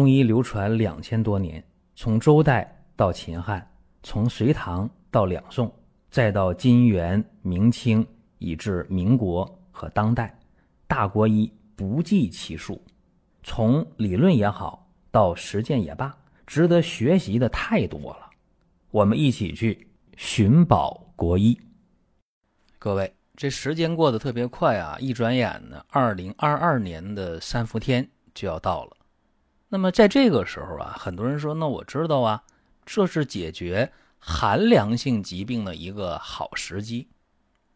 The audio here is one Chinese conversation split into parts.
中医流传两千多年，从周代到秦汉，从隋唐到两宋，再到金元明清，以至民国和当代，大国医不计其数。从理论也好，到实践也罢，值得学习的太多了。我们一起去寻宝国医。各位，这时间过得特别快啊！一转眼呢，二零二二年的三伏天就要到了。那么在这个时候啊，很多人说：“那我知道啊，这是解决寒凉性疾病的一个好时机。”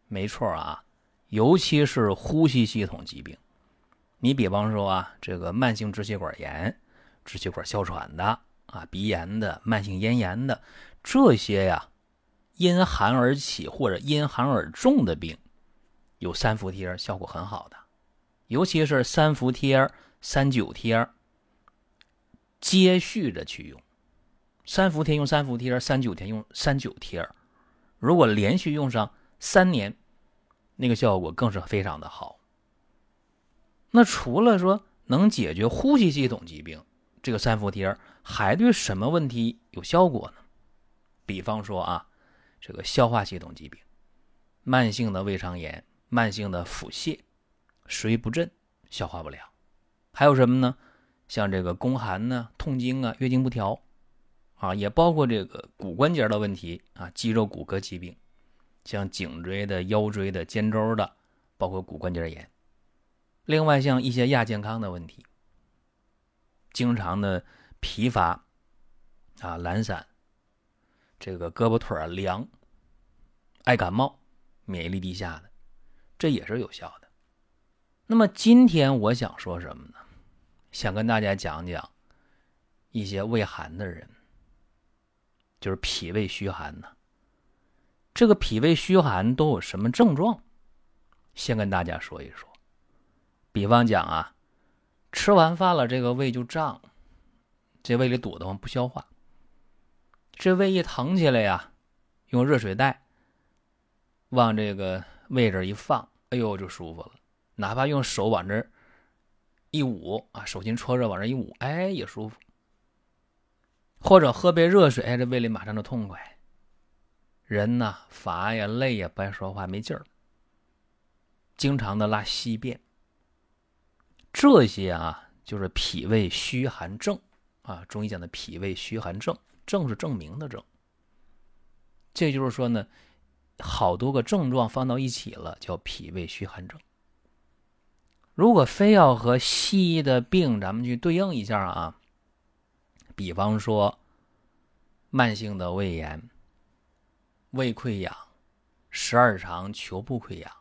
没错啊，尤其是呼吸系统疾病。你比方说啊，这个慢性支气管炎、支气管哮喘的啊、鼻炎的、慢性咽炎的这些呀，因寒而起或者因寒而重的病，有三伏贴效果很好的，尤其是三伏贴、三九贴，接续着去用。三伏贴用三伏贴，三九天用三九贴，如果连续用上三年，那个效果更是非常的好。那除了说能解决呼吸系统疾病，这个三伏贴还对什么问题有效果呢？比方说啊，这个消化系统疾病、慢性的胃肠炎、慢性的腹泻、食欲不振、消化不良，还有什么呢？像这个宫寒呢、痛经啊、月经不调啊，也包括这个骨关节的问题啊、肌肉骨骼疾病，像颈椎的、腰椎的、肩周的，包括骨关节炎。另外，像一些亚健康的问题，经常的疲乏啊、懒散，这个胳膊腿儿凉、爱感冒、免疫力低下的，这也是有效的。那么今天我想说什么呢？想跟大家讲讲一些胃寒的人，就是脾胃虚寒呢。这个脾胃虚寒都有什么症状？先跟大家说一说。比方讲啊，吃完饭了，这个胃就胀，这胃里堵得慌，不消化。这胃一疼起来呀，用热水袋往这个胃这一放，哎呦就舒服了。哪怕用手往这一捂啊，手心搓热往这一捂，哎也舒服。或者喝杯热水，哎这胃里马上就痛快。人呐乏呀累呀，不爱说话没劲儿，经常的拉稀便。这些啊，就是脾胃虚寒症啊。中医讲的脾胃虚寒症，症是证明的症。这就是说呢，好多个症状放到一起了，叫脾胃虚寒症。如果非要和西医的病咱们去对应一下啊，比方说慢性的胃炎、胃溃疡、十二肠球部溃疡，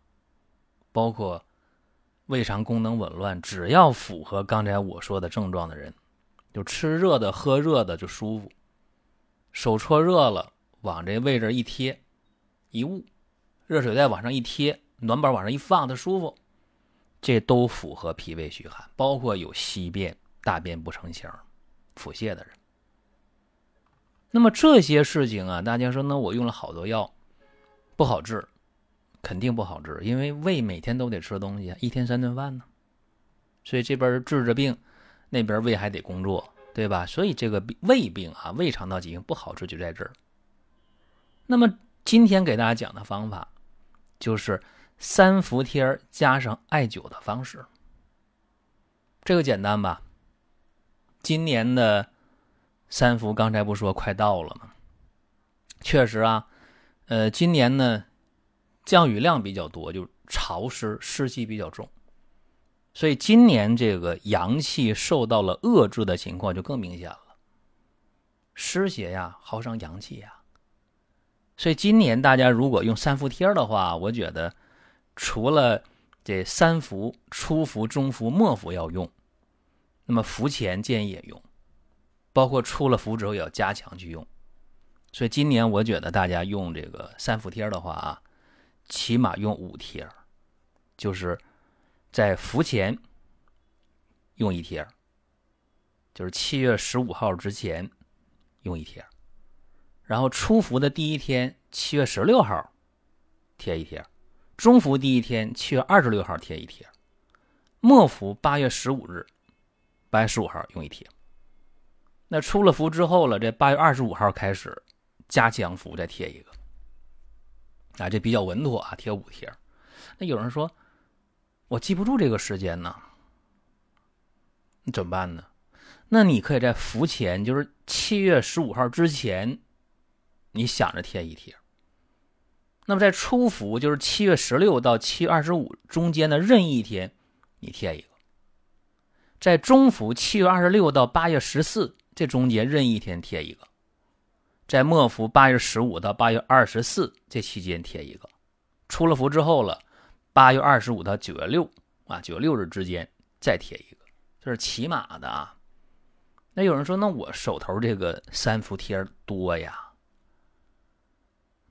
包括。胃肠功能紊乱，只要符合刚才我说的症状的人，就吃热的、喝热的就舒服，手搓热了往这位置一贴，一捂，热水袋往上一贴，暖宝往上一放，它舒服，这都符合脾胃虚寒。包括有稀便、大便不成形、腹泻的人。那么这些事情啊，大家说，那我用了好多药，不好治。肯定不好治，因为胃每天都得吃东西，一天三顿饭呢。所以这边治着病，那边胃还得工作，对吧？所以这个胃病啊，胃肠道疾病不好治就在这儿。那么今天给大家讲的方法，就是三伏贴加上艾灸的方式。这个简单吧？今年的三伏刚才不说快到了吗？确实啊，呃，今年呢。降雨量比较多，就潮湿，湿气比较重，所以今年这个阳气受到了遏制的情况就更明显了。湿邪呀，耗伤阳气呀，所以今年大家如果用三伏贴的话，我觉得除了这三伏、初伏、中伏、末伏要用，那么伏前建议也用，包括出了伏之后也要加强去用。所以今年我觉得大家用这个三伏贴的话啊。起码用五贴，就是在伏前用一贴，就是七月十五号之前用一贴，然后初伏的第一天七月十六号贴一贴，中伏第一天七月二十六号贴一贴，末伏八月十五日八月十五号用一贴，那出了伏之后了，这八月二十五号开始加强伏，再贴一个。啊，这比较稳妥啊，贴五贴。那有人说，我记不住这个时间呢，你怎么办呢？那你可以在伏前，就是七月十五号之前，你想着贴一贴。那么在初伏，就是七月十六到七月二十五中间的任意一天，你贴一个；在中伏，七月二十六到八月十四这中间任意一天贴一个。在末伏八月十五到八月二十四这期间贴一个，出了伏之后了，八月二十五到九月六啊，九月六日之间再贴一个，这是起码的啊。那有人说，那我手头这个三伏贴多呀，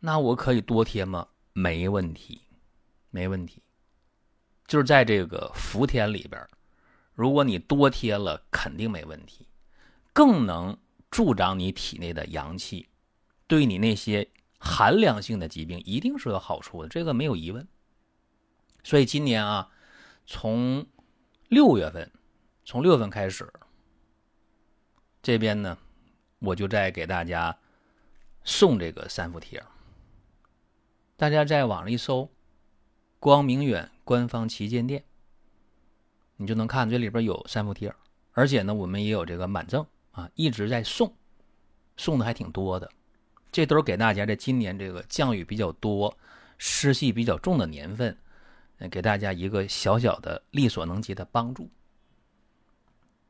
那我可以多贴吗？没问题，没问题。就是在这个伏天里边，如果你多贴了，肯定没问题，更能。助长你体内的阳气，对你那些寒凉性的疾病一定是有好处的，这个没有疑问。所以今年啊，从六月份，从六月份开始，这边呢，我就在给大家送这个三伏贴。大家在网上一搜“光明远官方旗舰店”，你就能看这里边有三伏贴，而且呢，我们也有这个满赠。啊，一直在送，送的还挺多的，这都是给大家在今年这个降雨比较多、湿气比较重的年份，给大家一个小小的力所能及的帮助。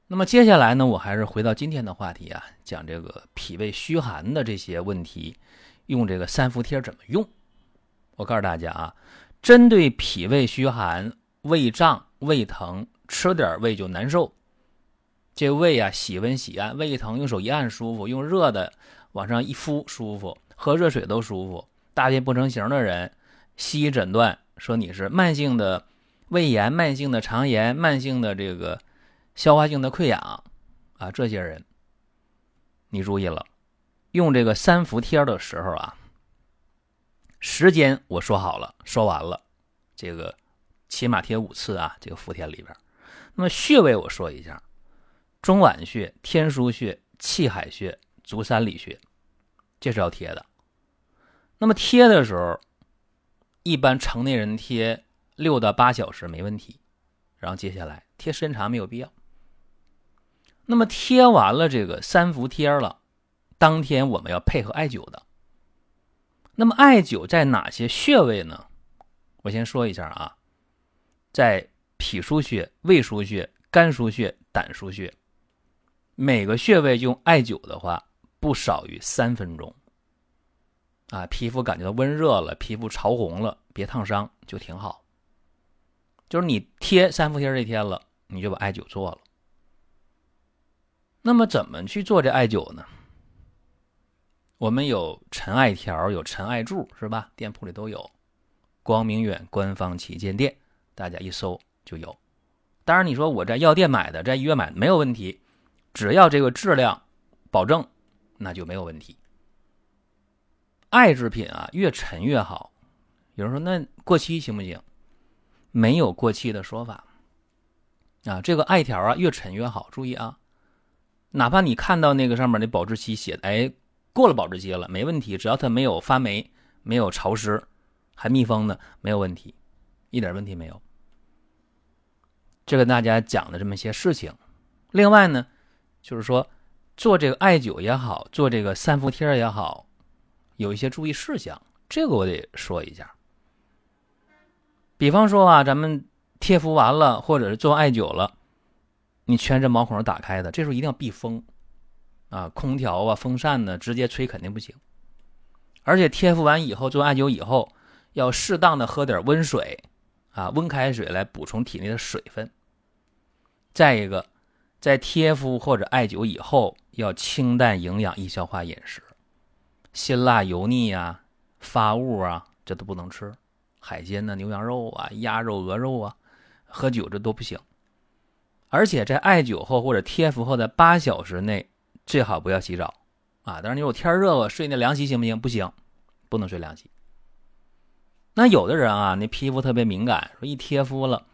那么接下来呢，我还是回到今天的话题啊，讲这个脾胃虚寒的这些问题，用这个三伏贴怎么用？我告诉大家啊，针对脾胃虚寒、胃胀、胃疼，吃点胃就难受。这胃啊，喜温喜按，胃疼用手一按舒服，用热的往上一敷舒服，喝热水都舒服。大便不成形的人，西医诊断说你是慢性的胃炎、慢性的肠炎、慢性的这个消化性的溃疡啊，这些人，你注意了，用这个三伏贴的时候啊，时间我说好了，说完了，这个起码贴五次啊，这个伏贴里边。那么穴位我说一下。中脘穴、天枢穴、气海穴、足三里穴，这是要贴的。那么贴的时候，一般城内人贴六到八小时没问题。然后接下来贴时间长没有必要。那么贴完了这个三伏贴了，当天我们要配合艾灸的。那么艾灸在哪些穴位呢？我先说一下啊，在脾腧穴、胃腧穴、肝腧穴、胆腧穴。每个穴位用艾灸的话，不少于三分钟。啊，皮肤感觉到温热了，皮肤潮红了，别烫伤就挺好。就是你贴三伏贴这天了，你就把艾灸做了。那么怎么去做这艾灸呢？我们有陈艾条，有陈艾柱，是吧？店铺里都有。光明远官方旗舰店，大家一搜就有。当然，你说我在药店买的，在医院买没有问题。只要这个质量保证，那就没有问题。艾制品啊，越陈越好。有人说那过期行不行？没有过期的说法。啊，这个艾条啊，越陈越好。注意啊，哪怕你看到那个上面的保质期写的，哎，过了保质期了，没问题。只要它没有发霉、没有潮湿、还密封呢，没有问题，一点问题没有。这跟大家讲的这么些事情。另外呢。就是说，做这个艾灸也好，做这个三伏贴也好，有一些注意事项，这个我得说一下。比方说啊，咱们贴敷完了，或者是做艾灸了，你全身毛孔是打开的，这时候一定要避风啊，空调啊、风扇呢，直接吹肯定不行。而且贴敷完以后，做艾灸以后，要适当的喝点温水啊，温开水来补充体内的水分。再一个。在贴敷或者艾灸以后，要清淡、营养、易消化饮食，辛辣、油腻啊、发物啊，这都不能吃。海鲜呢，牛羊肉啊、鸭肉、鹅肉啊，喝酒这都不行。而且在艾灸后或者贴敷后的八小时内，最好不要洗澡啊。当然，你说我天热了，睡那凉席行不行？不行，不能睡凉席。那有的人啊，那皮肤特别敏感，说一贴敷了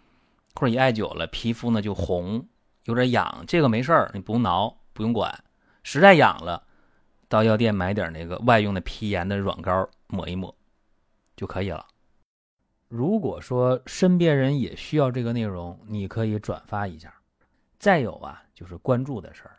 或者一艾灸了，皮肤呢就红。有点痒，这个没事儿，你不用挠，不用管，实在痒了，到药店买点那个外用的皮炎的软膏抹一抹就可以了。如果说身边人也需要这个内容，你可以转发一下。再有啊，就是关注的事儿，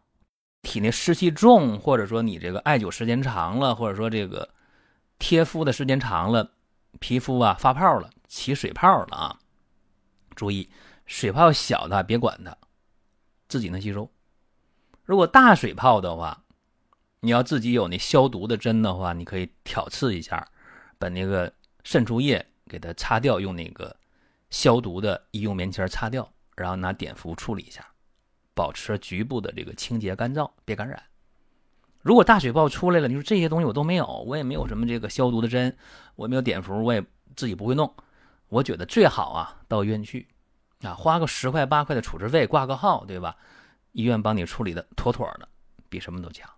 体内湿气重，或者说你这个艾灸时间长了，或者说这个贴敷的时间长了，皮肤啊发泡了，起水泡了啊！注意，水泡小的别管它，自己能吸收。如果大水泡的话，你要自己有那消毒的针的话，你可以挑刺一下，把那个渗出液给它擦掉，用那个。消毒的医用棉签擦掉，然后拿碘伏处理一下，保持局部的这个清洁干燥，别感染。如果大水泡出来了，你说这些东西我都没有，我也没有什么这个消毒的针，我没有碘伏，我也自己不会弄。我觉得最好啊，到医院去，啊，花个十块八块的处置费，挂个号，对吧？医院帮你处理的妥妥的，比什么都强。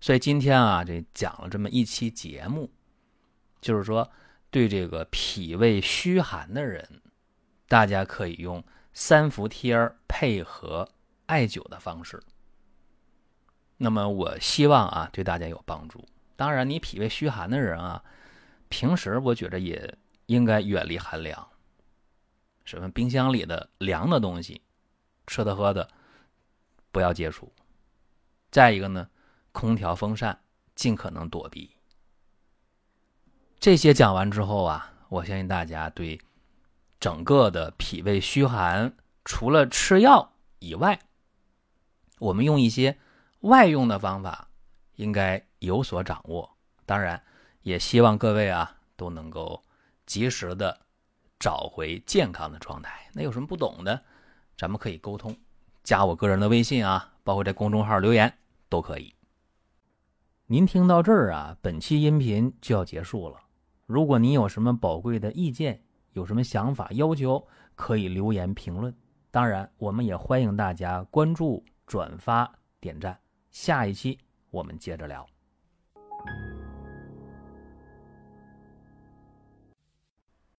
所以今天啊，这讲了这么一期节目，就是说。对这个脾胃虚寒的人，大家可以用三伏贴配合艾灸的方式。那么我希望啊，对大家有帮助。当然，你脾胃虚寒的人啊，平时我觉得也应该远离寒凉，什么冰箱里的凉的东西，吃的喝的不要接触。再一个呢，空调、风扇尽可能躲避。这些讲完之后啊，我相信大家对整个的脾胃虚寒，除了吃药以外，我们用一些外用的方法，应该有所掌握。当然，也希望各位啊都能够及时的找回健康的状态。那有什么不懂的，咱们可以沟通，加我个人的微信啊，包括在公众号留言都可以。您听到这儿啊，本期音频就要结束了。如果您有什么宝贵的意见，有什么想法要求，可以留言评论。当然，我们也欢迎大家关注、转发、点赞。下一期我们接着聊。